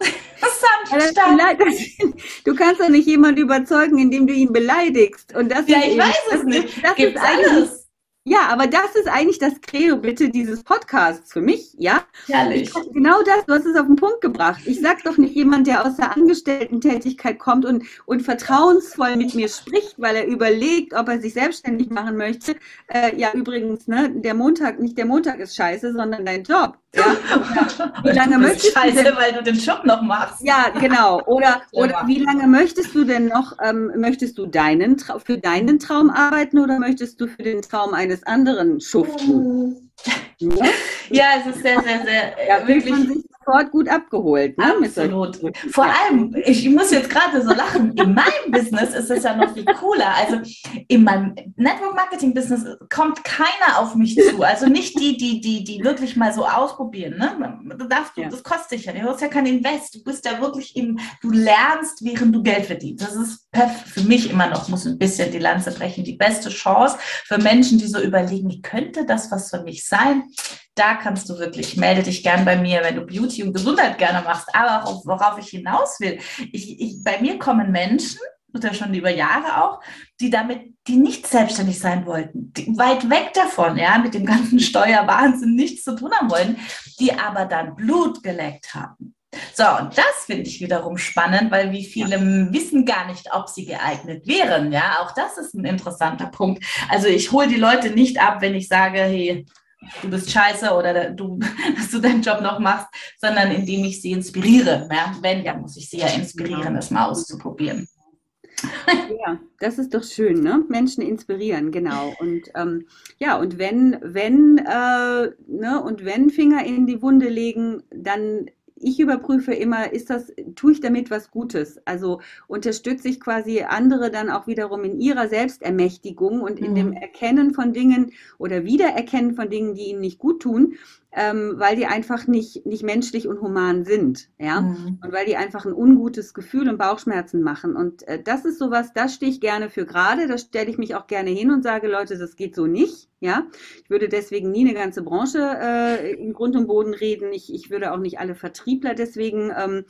*laughs* du kannst doch nicht jemanden überzeugen, indem du ihn beleidigst. Und das ja, ich eben, weiß es das, nicht. Das, ist alles. Ja, aber das ist eigentlich das Credo bitte dieses Podcasts für mich, ja? Herrlich. Ich, genau das, du hast es auf den Punkt gebracht. Ich sag doch nicht jemand, der aus der Angestellten-Tätigkeit kommt und, und vertrauensvoll mit mir spricht, weil er überlegt, ob er sich selbstständig machen möchte. Äh, ja, übrigens, ne, der Montag, nicht der Montag ist scheiße, sondern dein Job. Ja? Wie lange möchtest scheiße, du denn, weil du den Job noch machst. Ja, genau. Oder, *laughs* oder wie lange möchtest du denn noch, ähm, möchtest du deinen, für deinen Traum arbeiten oder möchtest du für den Traum eines eines anderen schuften. *laughs* Ja? ja, es ist sehr, sehr, sehr, ja, wirklich sofort gut abgeholt. Ne? Absolut. Vor allem, ich muss jetzt gerade so lachen, in meinem Business ist es ja noch viel cooler. Also in meinem Network Marketing Business kommt keiner auf mich zu. Also nicht die, die, die, die wirklich mal so ausprobieren. Ne? Du darfst, ja. Das kostet dich ja. Du hast ja kein Invest. Du bist ja wirklich im, du lernst, während du Geld verdienst. Das ist für mich immer noch, muss ein bisschen die Lanze brechen, die beste Chance für Menschen, die so überlegen, könnte das was für mich sein? Da kannst du wirklich, melde dich gern bei mir, wenn du Beauty und Gesundheit gerne machst. Aber auch, worauf ich hinaus will, ich, ich, bei mir kommen Menschen, oder schon über Jahre auch, die damit, die nicht selbstständig sein wollten, die weit weg davon, ja, mit dem ganzen Steuerwahnsinn nichts zu tun haben wollen, die aber dann Blut geleckt haben. So, und das finde ich wiederum spannend, weil wie viele ja. wissen gar nicht, ob sie geeignet wären. Ja, auch das ist ein interessanter Punkt. Also ich hole die Leute nicht ab, wenn ich sage, hey, du bist scheiße oder du, *laughs* dass du deinen Job noch machst, sondern indem ich sie inspiriere. Ja? Wenn, ja, muss ich sie ja inspirieren, das mal auszuprobieren. *laughs* Ja, das ist doch schön, ne? Menschen inspirieren, genau. Und ähm, ja, und wenn, wenn, äh, ne, und wenn Finger in die Wunde legen, dann ich überprüfe immer, ist das, tue ich damit was Gutes? Also unterstütze ich quasi andere dann auch wiederum in ihrer Selbstermächtigung und in mhm. dem Erkennen von Dingen oder Wiedererkennen von Dingen, die ihnen nicht gut tun ähm, weil die einfach nicht, nicht menschlich und human sind, ja, mhm. und weil die einfach ein ungutes Gefühl und Bauchschmerzen machen. Und äh, das ist sowas, da stehe ich gerne für gerade, da stelle ich mich auch gerne hin und sage, Leute, das geht so nicht, ja. Ich würde deswegen nie eine ganze Branche äh, in Grund und Boden reden. Ich, ich würde auch nicht alle Vertriebler deswegen ähm,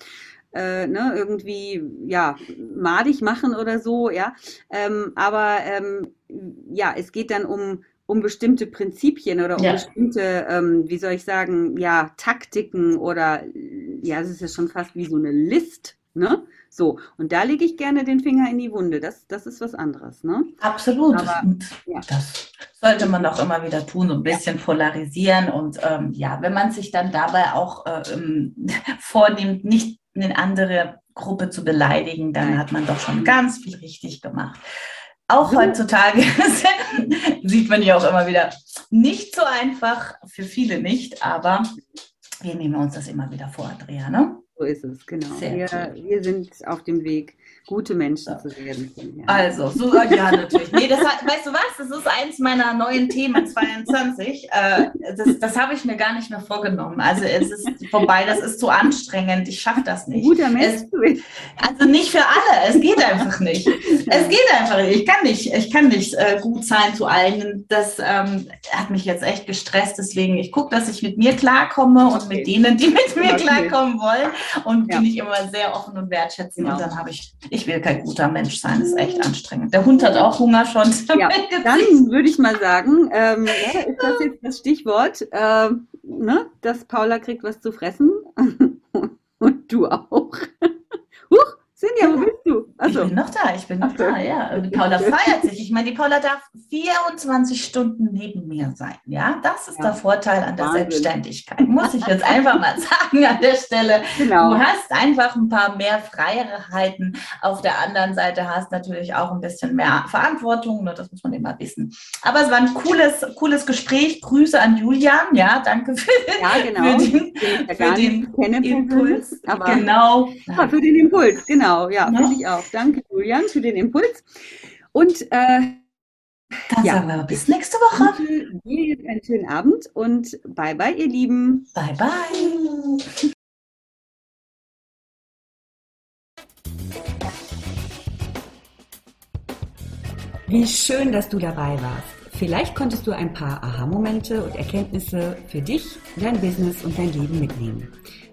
äh, ne, irgendwie ja madig machen oder so, ja. Ähm, aber ähm, ja, es geht dann um um bestimmte Prinzipien oder um ja. bestimmte, ähm, wie soll ich sagen, ja, Taktiken oder ja, es ist ja schon fast wie so eine List, ne? So, und da lege ich gerne den Finger in die Wunde. Das, das ist was anderes, ne? Absolut. Aber, ja. Das sollte man auch immer wieder tun, so ein bisschen ja. polarisieren. Und ähm, ja, wenn man sich dann dabei auch äh, ähm, *laughs* vornimmt, nicht eine andere Gruppe zu beleidigen, dann hat man doch schon ganz viel richtig gemacht. Auch heutzutage *laughs* sieht man ja auch immer wieder nicht so einfach, für viele nicht, aber wir nehmen uns das immer wieder vor, Andrea, ne? So ist es, genau. Wir, wir, sind auf dem Weg, gute Menschen zu werden. Ja. Also, so, ja, natürlich. Nee, das, weißt du was? Das ist eins meiner neuen Themen 22. Äh, das das habe ich mir gar nicht mehr vorgenommen. Also, es ist vorbei, das ist zu anstrengend. Ich schaffe das nicht. Guter Mensch. Es, also, nicht für alle. Es geht einfach nicht. Es geht einfach nicht. Ich kann nicht, ich kann nicht äh, gut sein zu allen. Das ähm, hat mich jetzt echt gestresst. Deswegen, ich gucke, dass ich mit mir klarkomme und mit denen, die mit mir klarkommen wollen und ja. bin ich immer sehr offen und wertschätzend. Genau. Und dann habe ich, ich will kein guter Mensch sein, das ist echt anstrengend. Der Hund hat auch Hunger schon. *laughs* Ja, dann würde ich mal sagen, ähm, ja, ist das jetzt das Stichwort, äh, ne, dass Paula kriegt was zu fressen *laughs* und du auch. Sinja, wo bist du? Also. Ich bin noch da, ich bin noch da, ja. Die Paula *laughs* feiert sich. Ich meine, die Paula darf 24 Stunden neben mir sein. Ja, das ist ja. der Vorteil an der Wahnsinn. Selbstständigkeit. Muss ich jetzt einfach mal *laughs* sagen an der Stelle. Genau. Du hast einfach ein paar mehr Freiheiten. Auf der anderen Seite hast natürlich auch ein bisschen mehr Verantwortung. Das muss man immer wissen. Aber es war ein cooles, cooles Gespräch. Grüße an Julian. Ja, danke für, ja, genau. für den, für den Impuls. Aber genau. Ja, für den Impuls, genau. Ja, ja. finde ich auch. Danke, Julian, für den Impuls. Und äh, dann ja. sagen wir bis nächste Woche. Dir einen schönen Abend und bye bye, ihr Lieben. Bye bye. Wie schön, dass du dabei warst. Vielleicht konntest du ein paar Aha-Momente und Erkenntnisse für dich, dein Business und dein Leben mitnehmen.